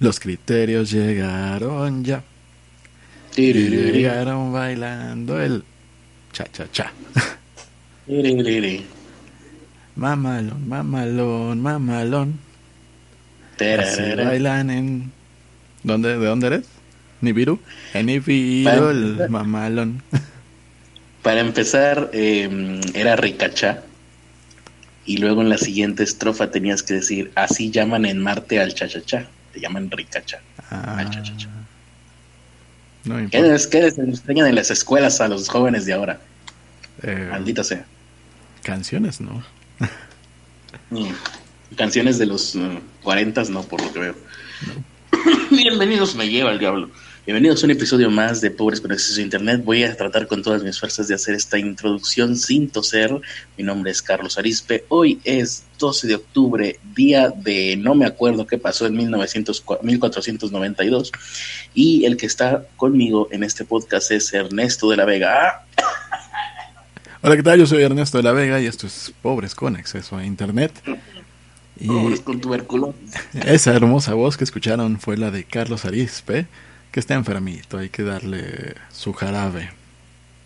Los criterios llegaron ya. Llegaron bailando el cha cha cha. Mamalón, mamalón, mamalón. Así bailan en. ¿Dónde, ¿De dónde eres? ¿Nibiru? En Nibiru, el mamalón. Para empezar, eh, era ricacha. Y luego en la siguiente estrofa tenías que decir: Así llaman en Marte al cha-cha-cha. Te llaman ricacha. Ah, no ¿Qué les, qué les enseñan en las escuelas a los jóvenes de ahora? Eh, Maldita sea. canciones, ¿no? Mm. Canciones de los mm, 40 no, por lo que veo. Bienvenidos, me lleva el diablo. Bienvenidos a un episodio más de Pobres con Acceso a Internet. Voy a tratar con todas mis fuerzas de hacer esta introducción sin toser. Mi nombre es Carlos Arispe. Hoy es 12 de octubre, día de no me acuerdo qué pasó en 1900, 1492. Y el que está conmigo en este podcast es Ernesto de la Vega. Hola, ¿qué tal? Yo soy Ernesto de la Vega y esto es Pobres con Acceso a Internet. Y Pobres con tuberculosis. esa hermosa voz que escucharon fue la de Carlos Arispe, que está enfermito, hay que darle su jarabe.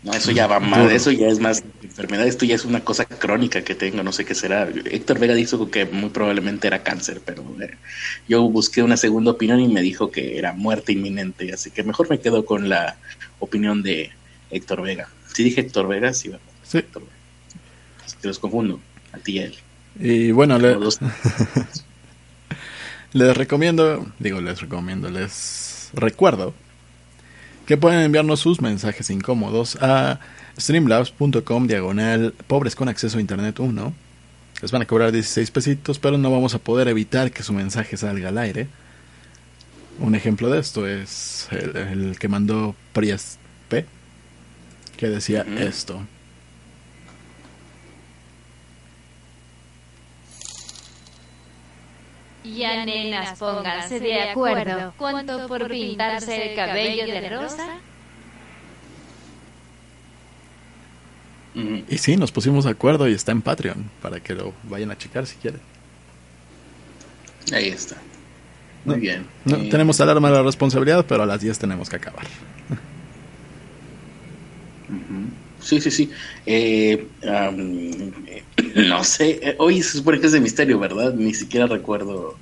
No, eso ya va mal, eso ya es más enfermedad, esto ya es una cosa crónica que tengo, no sé qué será. Héctor Vega dijo que muy probablemente era cáncer, pero eh, yo busqué una segunda opinión y me dijo que era muerte inminente, así que mejor me quedo con la opinión de Héctor Vega. Si dije Héctor Vega, sí, ¿verdad? Sí. Héctor Vega. Es que los confundo, a ti y a él. Y bueno, le- les recomiendo, digo, les recomiendo, les recuerdo que pueden enviarnos sus mensajes incómodos a streamlabs.com diagonal pobres con acceso a internet 1. Les van a cobrar 16 pesitos, pero no vamos a poder evitar que su mensaje salga al aire. Un ejemplo de esto es el, el que mandó Priest P, que decía esto. Ya nenas, pónganse de acuerdo. ¿Cuánto por pintarse el cabello de rosa? Ujú. Y sí, nos pusimos de acuerdo y está en Patreon, para que lo vayan a checar si quieren. Ahí está. Muy No, bien. No Eh, tenemos alarma de la responsabilidad, pero a las 10 tenemos que acabar. Ujú. Sí, sí, sí. Eh, eh, no sé, eh, hoy se supone que es de misterio, ¿verdad? Ni siquiera recuerdo.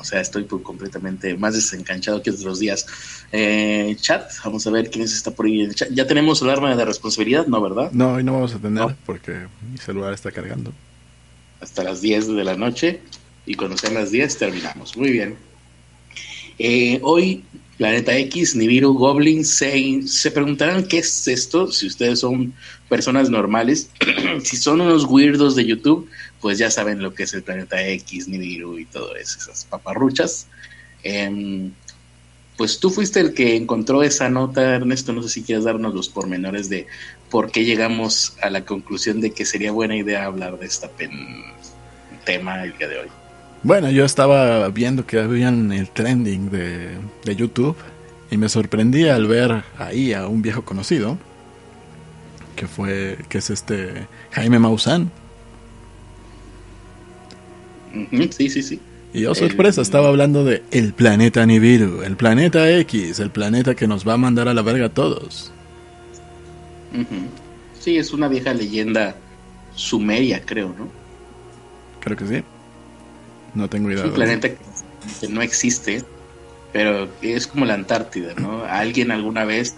O sea, estoy por completamente más desencanchado que otros días. Eh, chat, vamos a ver quién está por ahí en el chat. Ya tenemos alarma de responsabilidad, ¿no, verdad? No, hoy no vamos a tener No. porque mi celular está cargando. Hasta las 10 de la noche. Y cuando sean las 10 terminamos. Muy bien. Eh, hoy, Planeta X, Nibiru, Goblin, se, se preguntarán qué es esto, si ustedes son personas normales, si son unos weirdos de YouTube, pues ya saben lo que es el Planeta X, Nibiru y todo eso, esas paparruchas. Em, pues tú fuiste el que encontró esa nota, Ernesto, no sé si quieres darnos los pormenores de por qué llegamos a la conclusión de que sería buena idea hablar de este tema el día de hoy. Bueno, yo estaba viendo que habían el trending de, de YouTube y me sorprendí al ver ahí a un viejo conocido que fue que es este Jaime Maussan Sí, sí, sí. y yo El- sorpresa estaba hablando de el planeta Nibiru, el planeta X, el planeta que nos va a mandar a la verga a todos. Sí, es una vieja leyenda sumeria, creo, ¿no? Creo que sí. No tengo idea. Es un planeta que- no existe, pero es como la Antártida, ¿no? Alguien alguna vez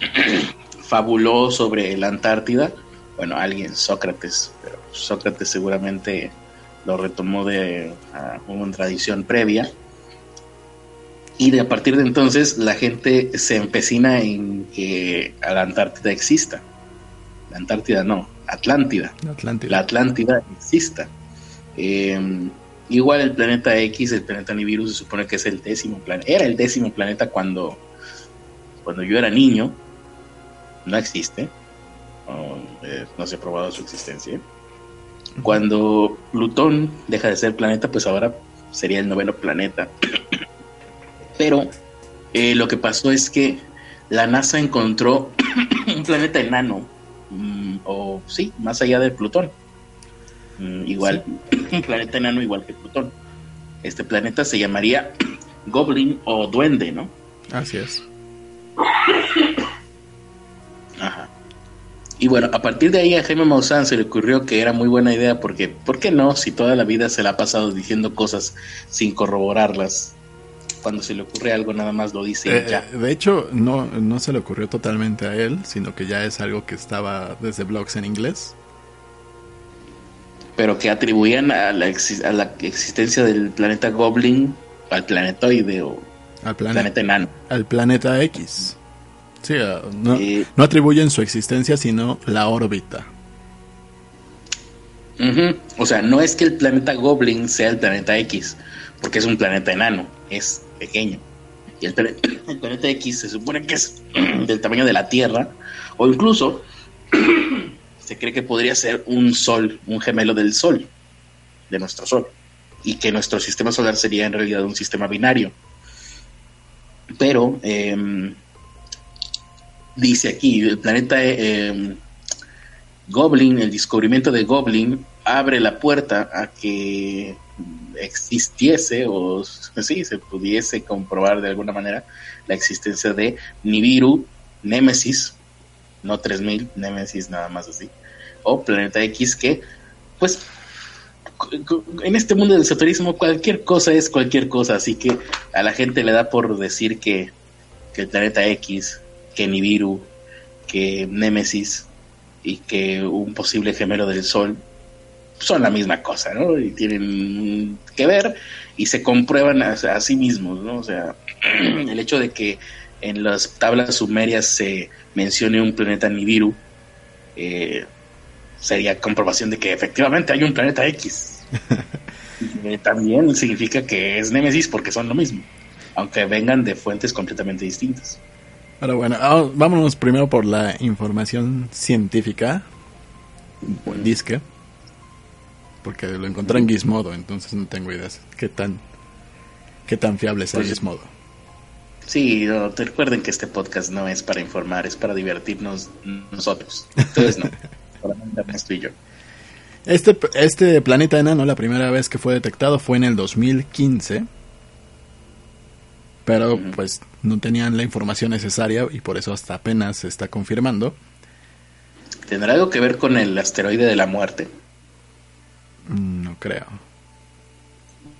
fabuló sobre la Antártida. Bueno, alguien, Sócrates, pero Sócrates seguramente lo retomó de una tradición previa. Y de a partir de entonces la gente se empecina en que a la Antártida exista. La Antártida no, Atlántida Atlántida. la Atlántida exista. Eh, igual el planeta X, el planeta Nibiru, se supone que es el décimo planeta. Era el décimo planeta cuando, cuando yo era niño. No existe. No, eh, no se ha probado su existencia. Cuando Plutón deja de ser planeta, pues ahora sería el noveno planeta. Pero eh, lo que pasó es que la NASA encontró un planeta enano, mm, o sí, más allá de Plutón. Mm, igual, un planeta enano igual que Plutón. Este planeta se llamaría goblin o duende, ¿no? Así es. Ajá. Y bueno, a partir de ahí a Jaime Maussan se le ocurrió que era muy buena idea porque, ¿por qué no? Si toda la vida se la ha pasado diciendo cosas sin corroborarlas, cuando se le ocurre algo nada más lo dice y Eh, ya. de hecho, no, no se le ocurrió totalmente a él, sino que ya es algo que estaba desde blogs en inglés. Pero que atribuían a la, exi- a la existencia del planeta Goblin al planetoide o Al, plane- planeta enano. al planeta X. Sí, ah, no, Eh, no atribuyen su existencia, sino la órbita. O sea, no es que el planeta Goblin sea el planeta X, porque es un planeta enano, es pequeño. Y el planeta X se supone que es del tamaño de la Tierra, o incluso se cree que podría ser un sol, un gemelo del Sol, de nuestro Sol, y que nuestro sistema solar sería en realidad un sistema binario. Pero, em, dice aquí, el planeta em, Goblin, el descubrimiento de Goblin abre la puerta a que existiese o sí, se pudiese comprobar de alguna manera la existencia de Nibiru, Némesis, no 3000, Némesis nada más así, o Planeta X que pues en este mundo del esoterismo cualquier cosa es cualquier cosa, así que a la gente le da por decir que, que el Planeta X, que Nibiru, que Némesis y que un posible gemelo del Sol son la misma cosa, ¿no? Y tienen que ver y se comprueban a, a sí mismos, ¿no? O sea, el hecho de que en las tablas sumerias se mencione un planeta Nibiru eh, sería comprobación de que efectivamente hay un planeta X. Eh, también significa que es Némesis porque son lo mismo, aunque vengan de fuentes completamente distintas. Pero bueno, ah, vámonos primero por la información científica. Disque. Porque lo encontré en Gizmodo, entonces no tengo ideas qué tan, qué tan fiable es el Pues- Gizmodo. Sí, no, te recuerden que este podcast no es para informar, es para divertirnos nosotros. Entonces no, solamente Ernesto y yo. Este, este planeta enano, la primera vez que fue detectado fue en el 2015. Pero pues no tenían la información necesaria y por eso hasta apenas se está confirmando. ¿Tendrá algo que ver con el asteroide de la muerte? Mm, No creo.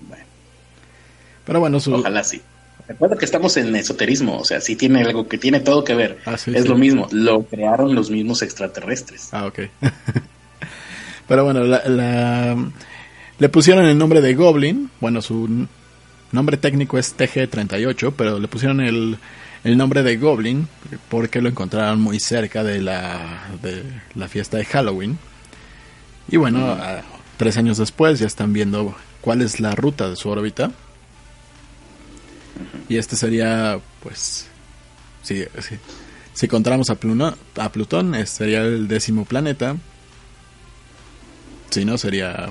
Bueno, Pero bueno, su, ojalá sí. Recuerda que estamos en esoterismo, o sea, sí tiene algo que tiene todo que ver. Ah, sí, es sí. lo mismo, lo crearon los mismos extraterrestres. Ah, ok. Pero bueno, la, la- le pusieron el nombre de Goblin. Bueno, su nombre técnico es TG38, pero le pusieron el, el nombre de Goblin porque lo encontraron muy cerca de la, de la fiesta de Halloween. Y bueno, a- tres años después ya están viendo cuál es la ruta de su órbita. Y este sería, pues, si, contáramos a, Pluno- a Plutón, este sería el décimo planeta. Si no, sería...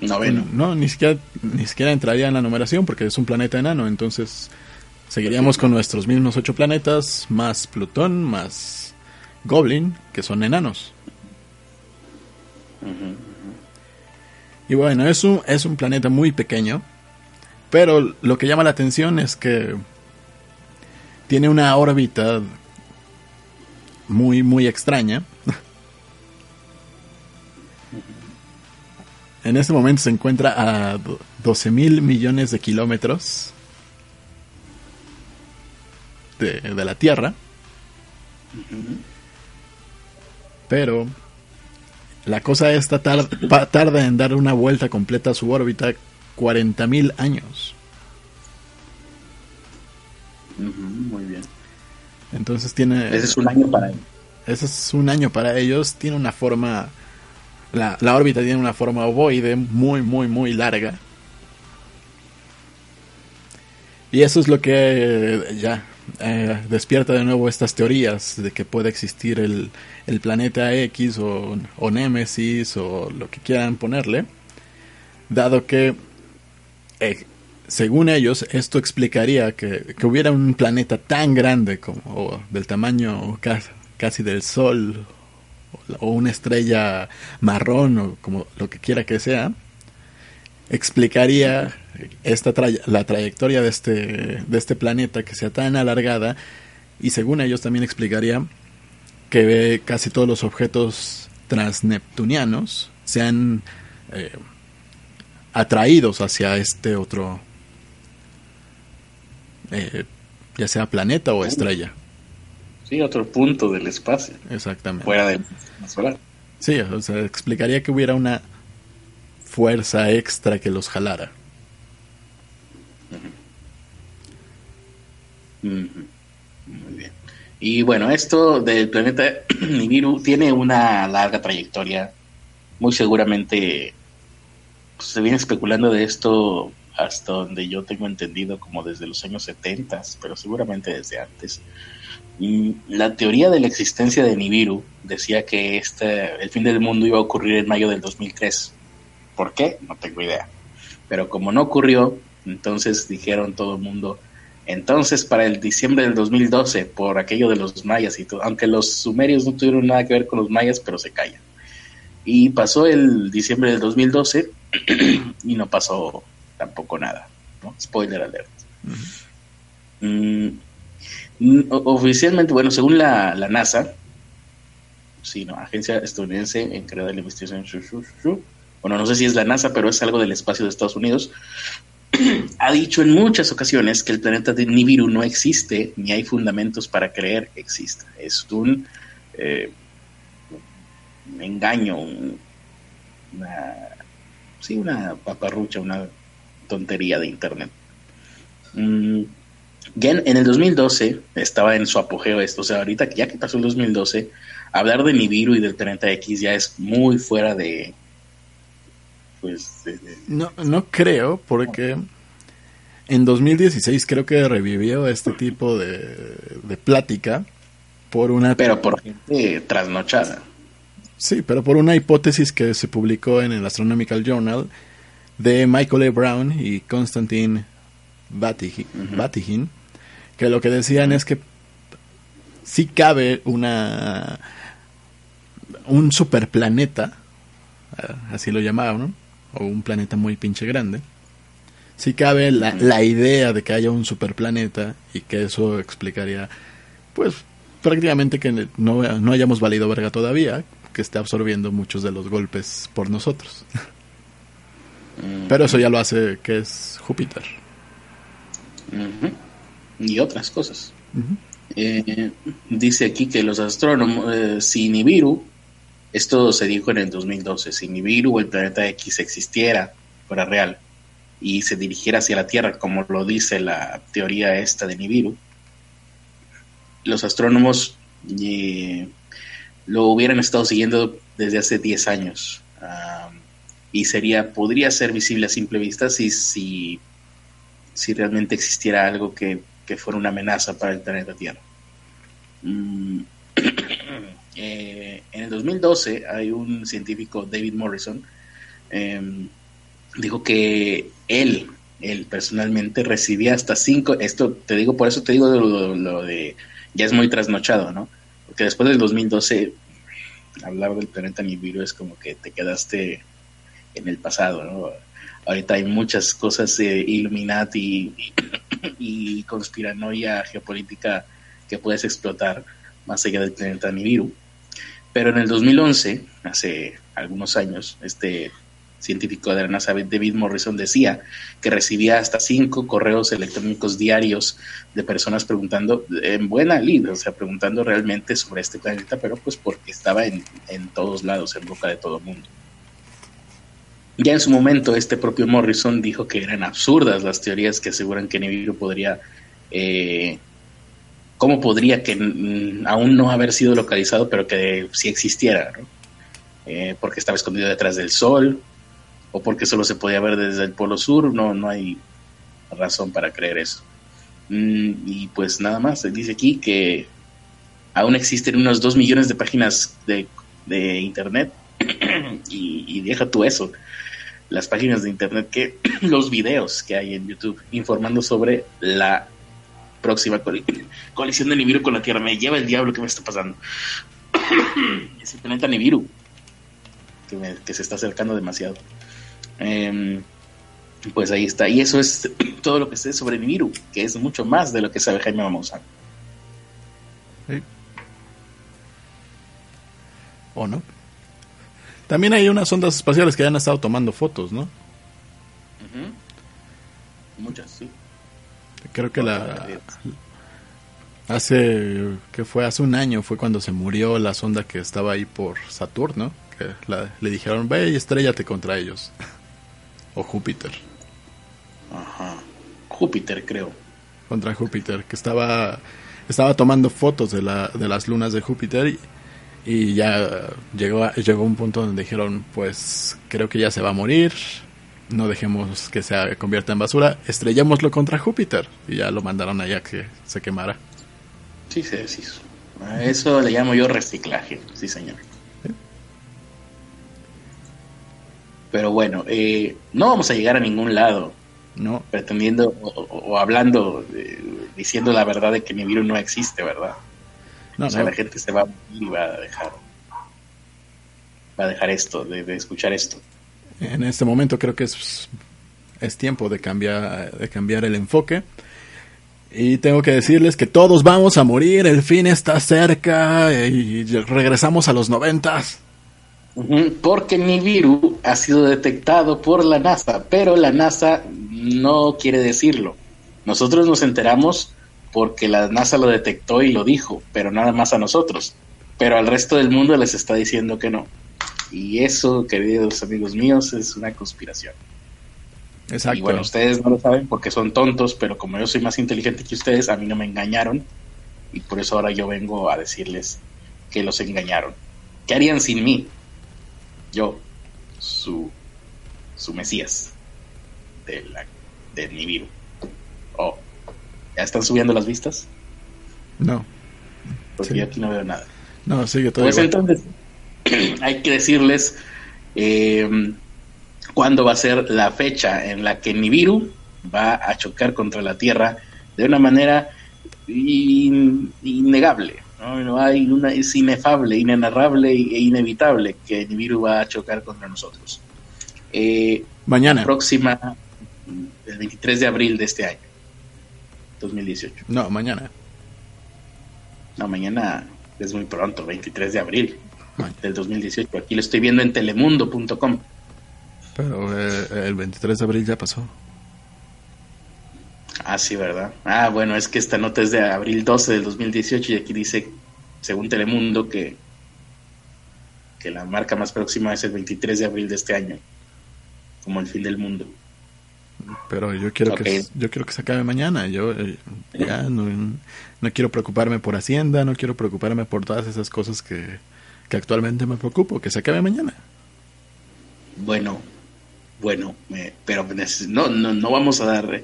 Noveno. No, ni siquiera, ni siquiera entraría en la numeración porque es un planeta enano. Entonces, seguiríamos con nuestros mismos ocho planetas, más Plutón, más Goblin, que son enanos. Y bueno, es un, es un planeta muy pequeño, pero lo que llama la atención es que tiene una órbita muy, muy extraña. En este momento se encuentra a 12 mil millones de kilómetros de, la Tierra, pero la cosa esta tarda en dar una vuelta completa a su órbita 40.000 años. Muy bien. Entonces tiene... Ese es un año para él. Ese es un año para ellos. Tiene una forma... La, la órbita tiene una forma ovoide muy, muy, muy larga. Y eso es lo que eh, ya eh, despierta de nuevo estas teorías de que puede existir el, el planeta X o, o Némesis o lo que quieran ponerle. Dado que, eh, según ellos, esto explicaría que, que hubiera un planeta tan grande como o del tamaño casi, casi del Sol o una estrella marrón o como lo que quiera que sea, explicaría esta la trayectoria de este, de este planeta que sea tan alargada y según ellos también explicaría que casi todos los objetos transneptunianos sean eh, atraídos hacia este otro, eh, ya sea planeta o estrella. Sí, otro punto del espacio. Exactamente. Fuera del solar. Sí, o sea, explicaría que hubiera una fuerza extra que los jalara. Muy bien. Y bueno, esto del planeta Nibiru tiene una larga trayectoria. Muy seguramente pues, se viene especulando de esto hasta donde yo tengo entendido como desde los años 70, pero seguramente desde antes. La teoría de la existencia de Nibiru decía que este, el fin del mundo iba a ocurrir en mayo del 2003. ¿Por qué? No tengo idea. Pero como no ocurrió, entonces dijeron todo el mundo, entonces, para el diciembre del 2012, por aquello de los mayas y todo, aunque los sumerios no tuvieron nada que ver con los mayas, pero se callan. Y pasó el diciembre del 2012 y no pasó tampoco nada. Spoiler alert. Mm, oficialmente, bueno, según la, NASA, sí, ¿no? Agencia estadounidense encargada de la investigación, bueno, no sé si es la NASA, pero es algo del espacio de Estados Unidos, ha dicho en muchas ocasiones que el planeta de Nibiru no existe ni hay fundamentos para creer que exista. Es un, eh, engaño, una, sí, una paparrucha, una tontería de Internet. Mm, en el 2012 estaba en su apogeo esto, o sea, ahorita ya que pasó el 2012, hablar de Nibiru y del planeta X ya es muy fuera de, pues... No, no creo, porque en 2016 creo que revivió este tipo de, de plática por una... Pero por gente trasnochada. Sí, pero por una hipótesis que se publicó en el Astronomical Journal de Michael A. Brown y Constantine Batygin, que lo que decían es que sí cabe una un superplaneta, así lo llamaban, ¿no? o un planeta muy pinche grande, si cabe la, la idea de que haya un superplaneta y que eso explicaría, pues prácticamente que no, no hayamos valido verga todavía, que esté absorbiendo muchos de los golpes por nosotros. Pero eso ya lo hace que es Júpiter. Y otras cosas. Eh, dice aquí que los astrónomos, eh, si Nibiru esto se dijo en el 2012. Si Nibiru o el planeta X existiera, fuera real, y se dirigiera hacia la Tierra, como lo dice la teoría esta de Nibiru, los astrónomos eh, lo hubieran estado siguiendo desde hace 10 años. y sería, podría ser visible a simple vista si, si, si realmente existiera algo que, fuera una amenaza para el planeta Tierra. Mm. Eh, en el 2012 hay un científico, David Morrison, em, dijo que él, él personalmente recibía hasta cinco, esto te digo, por eso te digo lo, de, ya es muy trasnochado, ¿no? Porque después del 2012, hablar del planeta Nibiru es como que te quedaste en el pasado, ¿no? Ahorita hay muchas cosas eh, Illuminati y, y conspiranoia geopolítica que puedes explotar más allá del planeta Nibiru. Pero en el 2011, hace algunos años, este científico de la NASA, David Morrison, decía que recibía hasta cinco correos electrónicos diarios de personas preguntando, en buena lid, o sea, preguntando realmente sobre este planeta, pero pues porque estaba en, todos lados, en boca de todo el mundo. Ya en su momento, este propio Morrison dijo que eran absurdas las teorías que aseguran que Nibiru podría eh, cómo podría que aún no haber sido localizado, pero que sí existiera, eh, porque estaba escondido detrás del sol, o porque solo se podía ver desde el polo sur, no, no hay razón para creer eso. Mm, y pues nada más, dice aquí que aún existen unos 2 millones de páginas de, internet, y, deja tú eso, las páginas de internet que los videos que hay en YouTube informando sobre la próxima colisión de Nibiru con la Tierra. Me lleva el diablo que me está pasando. es el planeta Nibiru que, se está acercando demasiado. Em, Pues ahí está. Y eso es todo lo que sé sobre Nibiru, que es mucho más de lo que sabe Jaime Maussan. Sí. ¿O no? También hay unas ondas espaciales que han estado tomando fotos, ¿no? Muchas, sí. Creo que la hace que fue hace un año fue cuando se murió la sonda que estaba ahí por Saturno, que la- le dijeron ve y estrellate contra ellos o Júpiter Ajá. Júpiter, creo. contra Júpiter que estaba estaba tomando fotos de la de las lunas de Júpiter y, y ya llegó a- llegó un punto donde dijeron pues creo que ya se va a morir no dejemos que se convierta en basura estrellémoslo contra Júpiter y ya lo mandaron allá que se quemara Sí, sí, sí. A Eso le llamo yo reciclaje, sí, señor. Pero bueno, eh, no vamos a llegar a ningún lado no pretendiendo o, hablando, eh, diciendo la verdad de que Nibiru no existe, ¿verdad? no, o sea, no. la gente se va a morir y va a dejar, va a dejar esto, de, de escuchar esto. En este momento creo que es, es tiempo de cambiar, de cambiar el enfoque. Y tengo que decirles que todos vamos a morir, el fin está cerca y regresamos a los noventas. Porque Nibiru ha sido detectado por la NASA, pero la NASA no quiere decirlo. Nosotros nos enteramos porque la NASA lo detectó y lo dijo, pero nada más a nosotros. Pero al resto del mundo les está diciendo que no. Y eso, queridos amigos míos, es una conspiración. Exacto. Y bueno, ustedes no lo saben porque son tontos, pero como yo soy más inteligente que ustedes, a mí no me engañaron. Y por eso ahora yo vengo a decirles que los engañaron. ¿Qué harían sin mí? Yo, su, su Mesías de, la, de Nibiru. Oh, ¿ya están subiendo las vistas? No, Porque Sí. yo aquí no veo nada. no, sigue todo Pues igual. entonces, hay que decirles eh, cuándo va a ser la fecha en la que Nibiru va a chocar contra la Tierra de una manera in- innegable. ¿No? No hay una, es inefable, inenarrable e inevitable que Nibiru va a chocar contra nosotros. Eh, Mañana. próxima, el 23 de abril de este año, 2018. No, mañana. No, mañana es muy pronto, 23 de abril Mañana. del 2018. Aquí lo estoy viendo en telemundo.com. Pero eh, el 23 de abril ya pasó. Ah, sí, ¿verdad? Ah, bueno, es que esta nota es de abril 12 del 2018 y aquí dice, según Telemundo, que, que la marca más próxima es el 23 de abril de este año, como el fin del mundo. Pero yo quiero que yo quiero que se acabe mañana. Yo eh, ya no, no quiero preocuparme por Hacienda, no quiero preocuparme por todas esas cosas que, que actualmente me preocupo. Que se acabe mañana. Bueno, bueno, me- pero neces- no, no, no vamos a dar...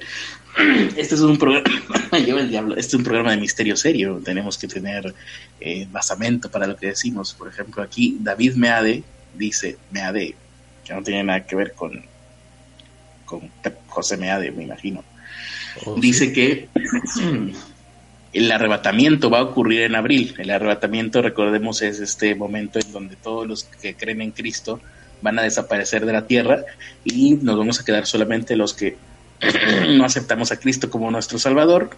Este es un programa, lleva el diablo, este es un programa de misterio serio, tenemos que tener eh, basamento para lo que decimos. Por ejemplo, aquí David Meade dice, Meade, que no tiene nada que ver con, con José Meade, me imagino. Oh, dice sí. que el arrebatamiento va a ocurrir en abril. El arrebatamiento, recordemos, es este momento en donde todos los que creen en Cristo van a desaparecer de la tierra y nos vamos a quedar solamente los que no aceptamos a Cristo como nuestro Salvador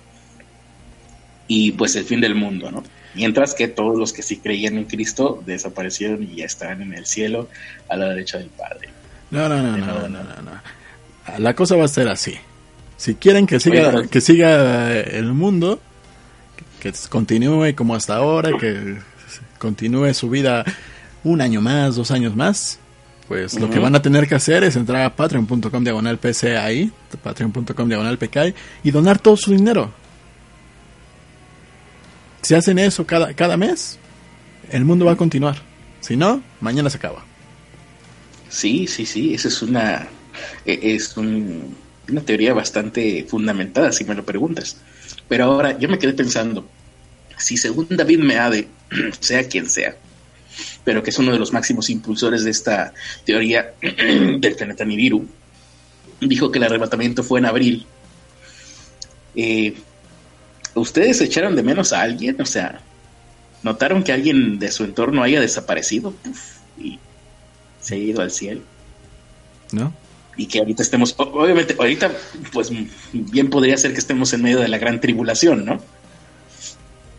y pues el fin del mundo, ¿no? Mientras que todos los que sí creían en Cristo desaparecieron y ya están en el cielo a la derecha del Padre. No, no, no, no, no, no. no, no. La cosa va a ser así. Si quieren que siga, Oye, que siga el mundo, que continúe como hasta ahora, que continúe su vida un año más, dos años más, pues lo que van a tener que hacer es entrar a patreon.com diagonal PCAI, patreon.com diagonal PCAI, y donar todo su dinero. Si hacen eso cada, cada mes, el mundo va a continuar. Si no, mañana se acaba. Sí, sí, sí, esa es una e- es un- una teoría bastante fundamentada, si me lo preguntas. Pero ahora yo me quedé pensando, si según David Meade, sea quien sea, pero que es uno de los máximos impulsores de esta teoría del planeta Nibiru, dijo que el arrebatamiento fue en abril. Eh, ¿Ustedes echaron de menos a alguien? O sea, ¿notaron que alguien de su entorno haya desaparecido? Y se ha ido al cielo. ¿No? y que ahorita estemos, obviamente, ahorita, pues bien podría ser que estemos en medio de la gran tribulación, ¿no?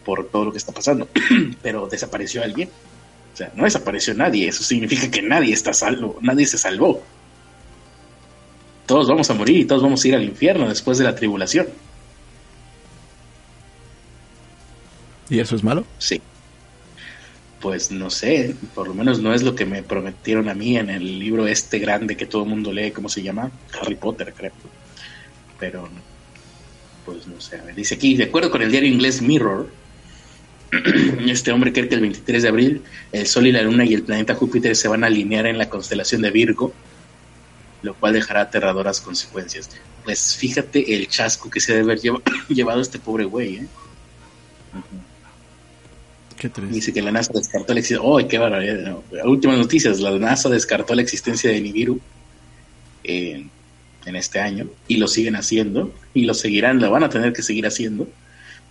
Por todo lo que está pasando. Pero desapareció alguien. O sea, no desapareció nadie. Eso significa que nadie está salvo, nadie se salvó. Todos vamos a morir y todos vamos a ir al infierno después de la tribulación. ¿Y eso es malo? Sí. Pues no sé, por lo menos no es lo que me prometieron a mí en el libro este grande que todo el mundo lee, ¿cómo se llama? Harry Potter, creo. Pero, pues no sé, dice aquí, de acuerdo con el diario inglés Mirror, este hombre cree que el 23 de abril el Sol y la Luna y el planeta Júpiter se van a alinear en la constelación de Virgo, lo cual dejará aterradoras consecuencias. Pues fíjate el chasco que se debe haber llevado este pobre güey, ¿eh? Dice que la NASA descartó la existencia. ¡Oh, qué barbaridad! Últimas noticias: la NASA descartó la existencia de Nibiru eh, en este año y lo siguen haciendo y lo seguirán, lo van a tener que seguir haciendo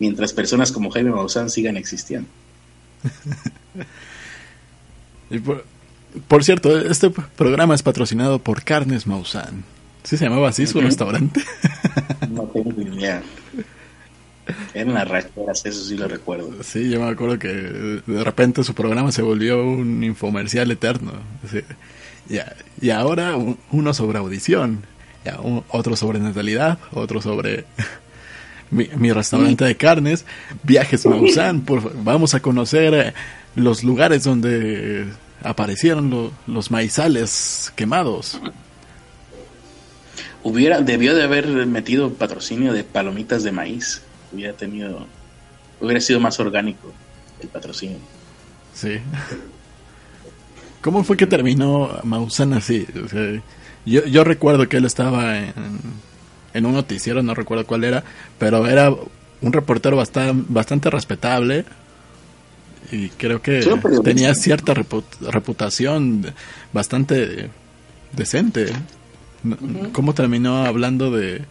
mientras personas como Jaime Maussan sigan existiendo. por, cierto, este programa es patrocinado por Carnes Maussan. ¿Sí se llamaba así su restaurante? no tengo ni idea. Eran las racheras, eso sí lo recuerdo. Sí, yo me acuerdo que de repente su programa se volvió un infomercial eterno. y, ahora uno sobre audición, otro sobre natalidad, otro sobre mi, restaurante de carnes, viajes Maussan, vamos a conocer eh, los lugares donde aparecieron los maizales quemados. Hubiera, debió de haber metido patrocinio de palomitas de maíz hubiera tenido, hubiera sido más orgánico el patrocinio. Sí. ¿Cómo fue que terminó Maussan así? yo, yo recuerdo que él estaba en, en un noticiero, no recuerdo cuál era, pero era un reportero bastante, bastante respetable y creo que tenía cierta reputación bastante decente. ¿Cómo terminó hablando de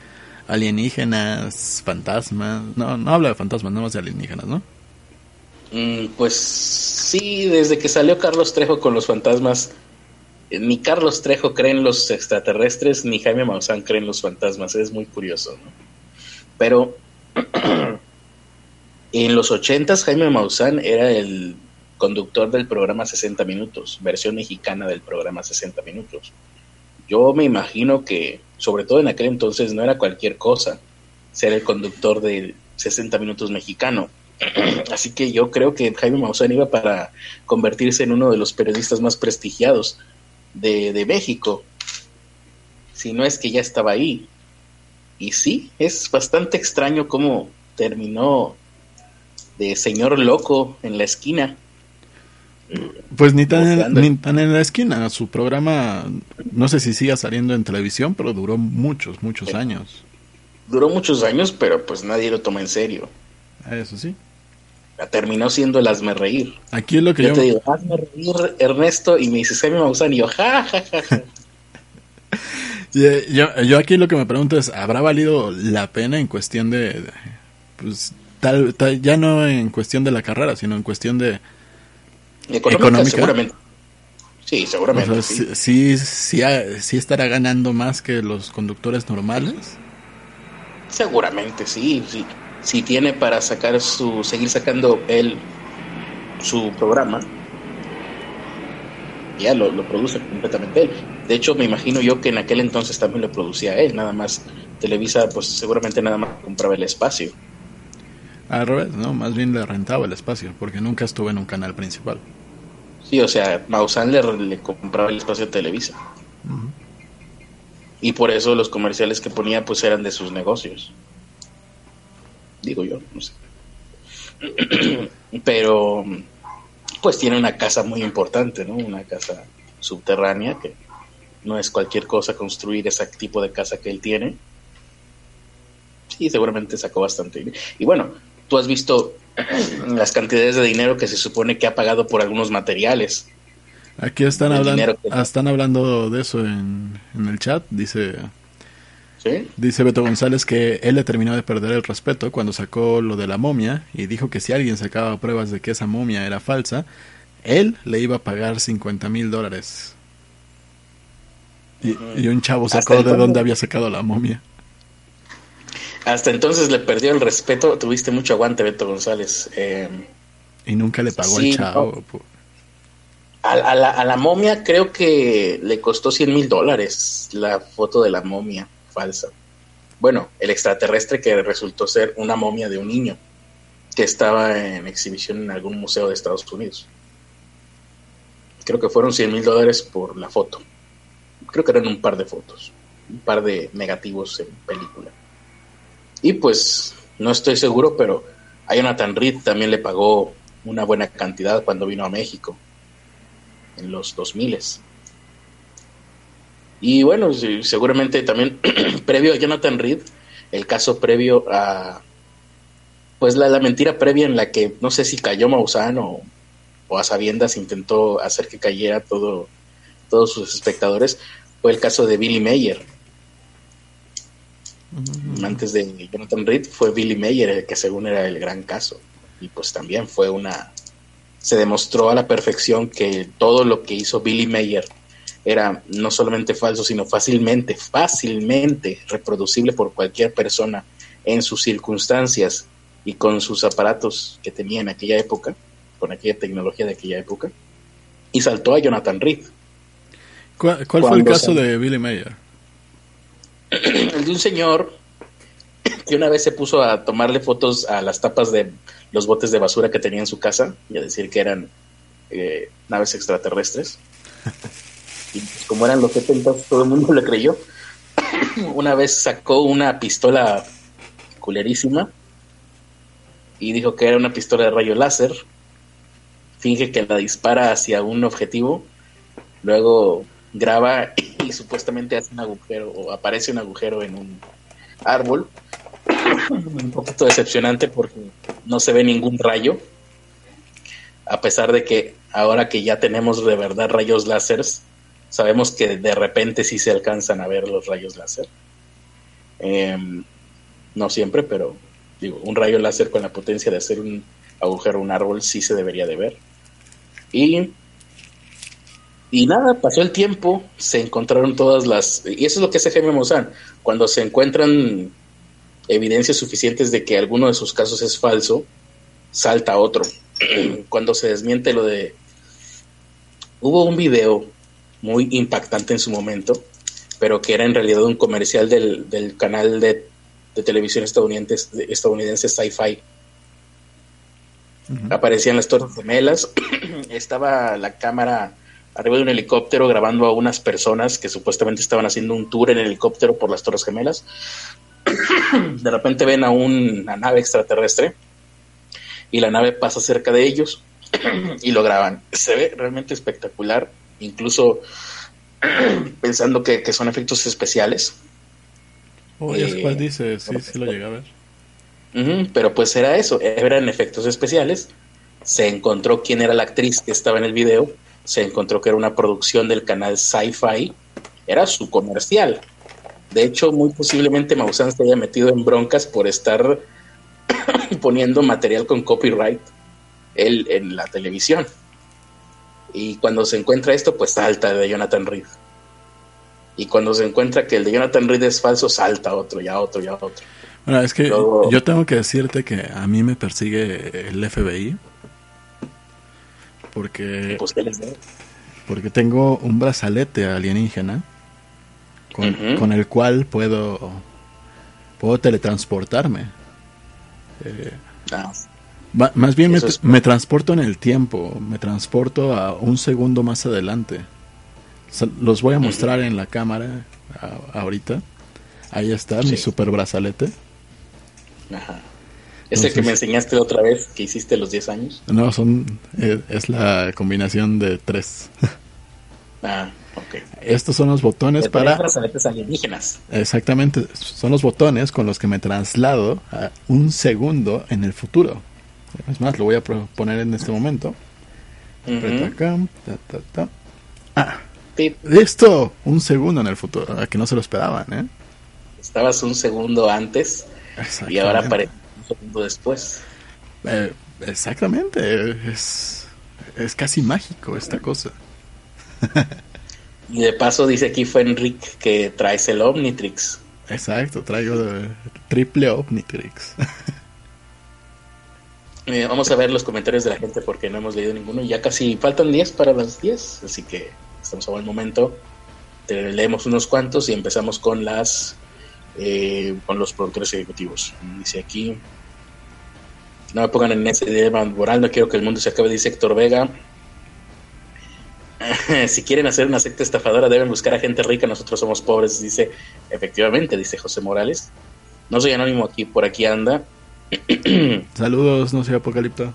alienígenas, fantasmas. No, no habla de fantasmas, nada más de alienígenas, ¿no? Mm, pues sí, desde que salió Carlos Trejo con los fantasmas, ni Carlos Trejo cree en los extraterrestres, ni Jaime Maussan cree en los fantasmas. Es muy curioso, ¿no? Pero en los ochentas Jaime Maussan era el conductor del programa 60 Minutos, versión mexicana del programa 60 Minutos. Yo me imagino que sobre todo en aquel entonces, no era cualquier cosa ser el conductor de 60 minutos mexicano. Así que yo creo que Jaime Maussan iba para convertirse en uno de los periodistas más prestigiados de, México. Si no es que ya estaba ahí. Y sí, es bastante extraño cómo terminó de señor loco en la esquina. Pues ni tan, ni tan en la esquina. Su programa, no sé si siga saliendo en televisión, pero duró muchos, muchos años. Duró muchos años, pero pues nadie lo toma en serio. Eso sí. Terminó siendo el hazme reír. Aquí es lo que yo, te digo, hazme reír, Ernesto, y me dices Jaime Maussan, y yo, ja, ja, ja, eh, yo, yo aquí lo que me pregunto es, ¿habrá valido la pena en cuestión de, pues, tal, ya no en cuestión de la carrera, sino en cuestión de, Económica, seguramente. Sí, seguramente. sí. Sí, estará ganando más que los conductores normales. Seguramente, sí, sí. Si tiene para sacar su, seguir sacando él su programa, ya lo, lo, produce completamente él. De hecho, me imagino yo que en aquel entonces también lo producía él, nada más Televisa, pues seguramente nada más compraba el espacio. Al revés, no, más bien le rentaba el espacio, porque nunca estuve en un canal principal. Sí, o sea, Maussan le, compraba el espacio a Televisa. Y por eso los comerciales que ponía pues eran de sus negocios. Digo yo, no sé. Pero pues tiene una casa muy importante, ¿no? Una casa subterránea que no es cualquier cosa construir ese tipo de casa que él tiene. Sí, seguramente sacó bastante. Y bueno, tú has visto las cantidades de dinero que se supone que ha pagado por algunos materiales. Aquí están hablando, están hablando de eso en, el chat. Dice, dice Beto González que él le terminó de perder el respeto cuando sacó lo de la momia y dijo que si alguien sacaba pruebas de que esa momia era falsa, él le iba a pagar 50 mil dólares. Y, y un chavo sacó de dónde había sacado la momia. Hasta entonces le perdió el respeto. Tuviste mucho aguante, Beto González. Eh, Y nunca le pagó Sí, el chavo. a la, a la momia creo que le costó 100 mil dólares la foto de la momia falsa. Bueno, el extraterrestre que resultó ser una momia de un niño que estaba en exhibición en algún museo de Estados Unidos. Creo que fueron 100 mil dólares por la foto. Creo que eran un par de fotos, un par de negativos en película. Y pues no estoy seguro, pero a Jonathan Reed también le pagó una buena cantidad cuando vino a México en los 2000 y bueno, seguramente también previo a Jonathan Reed, el caso previo a pues la, la mentira previa en la que no sé si cayó Maussan o, o a sabiendas intentó hacer que cayera todo todos sus espectadores fue el caso de Billy Mayer. Antes de Jonathan Reed fue Billy Mayer el que según era el gran caso y pues también fue una se demostró a la perfección que todo lo que hizo Billy Mayer era no solamente falso, sino fácilmente, fácilmente reproducible por cualquier persona en sus circunstancias y con sus aparatos que tenía en aquella época, con aquella tecnología de aquella época, y saltó a Jonathan Reed. ¿Cuál, cuál fue el caso se- de Billy Mayer? El de un señor que una vez se puso a tomarle fotos a las tapas de los botes de basura que tenía en su casa y a decir que eran eh, naves extraterrestres. Y pues, como eran los 70, todo el mundo le creyó. Una vez sacó una pistola culerísima y dijo que era una pistola de rayo láser. Finge que la dispara hacia un objetivo, luego graba y supuestamente hace un agujero o aparece un agujero en un árbol. un poquito decepcionante porque no se ve ningún rayo. A pesar de que ahora que ya tenemos de verdad rayos láseres, sabemos que de repente sí se alcanzan a ver los rayos láser. Em, no siempre, pero digo, un rayo láser con la potencia de hacer un agujero un árbol sí se debería de ver. Y, y nada, pasó el tiempo, se encontraron todas las... Y eso es lo que hace Jaime Maussan. Cuando se encuentran evidencias suficientes de que alguno de sus casos es falso, salta otro. Cuando se desmiente lo de... Hubo un video muy impactante en su momento, pero que era en realidad un comercial del, del canal de, de televisión estadounidense, estadounidense Sci-Fi. Aparecían las Torres Gemelas, estaba la cámara arriba de un helicóptero grabando a unas personas que supuestamente estaban haciendo un tour en el helicóptero por las Torres Gemelas. De repente ven a una nave extraterrestre y la nave pasa cerca de ellos y lo graban. Se ve realmente espectacular, incluso pensando que, que son efectos especiales. Oh, ya Eh, cuál dice, sí, sí lo llegué a ver. Pero pues era eso, eran efectos especiales. Se encontró quién era la actriz que estaba en el video, se encontró que era una producción del canal Sci-Fi, era su comercial. De hecho, muy posiblemente Maussan se haya metido en broncas por estar poniendo material con copyright él en la televisión. Y cuando se encuentra esto, pues salta de Jonathan Reed. Y cuando se encuentra que el de Jonathan Reed es falso, salta otro, ya otro, ya otro. Bueno, es que Luego- yo tengo que decirte que a mí me persigue el FBI. Porque, Pues, porque tengo un brazalete alienígena con el cual puedo, puedo teletransportarme. Eh, Ah, Va- más bien me, es- me transporto en el tiempo, me transporto a un segundo más adelante. Los voy a mostrar en la cámara a- ahorita. Ahí está mi Sí. super brazalete. Ajá. Ese que Entonces- me enseñaste otra vez que hiciste los 10 años. No, son eh, es la combinación de tres. Ah, ok. Estos son los botones De para brazaletes alienígenas. exactamente son los botones con los que me traslado a un segundo en el futuro. Es más, lo voy a poner en este momento. Aprieta Ujú. acá, ta, ta, ta. Ah, Listo, un segundo en el futuro, a que no se lo esperaban, ¿eh? Estabas un segundo antes y ahora aparece un segundo después. Eh, exactamente, es, es casi mágico esta cosa. Y de paso dice aquí Fenric que traes el Omnitrix. Exacto, traigo de triple Omnitrix. Eh, vamos a ver los comentarios de la gente porque no hemos leído ninguno. Ya casi faltan 10 para las 10, así que estamos a buen momento. Leemos unos cuantos y empezamos con las eh, con los productores ejecutivos. Dice aquí, no me pongan en ese dilema moral, no quiero que el mundo se acabe, dice Héctor Vega. si quieren hacer una secta estafadora deben buscar a gente rica, nosotros somos pobres, dice, efectivamente, dice José Morales. No soy anónimo aquí, por aquí anda. Saludos, no soy Apocalipto.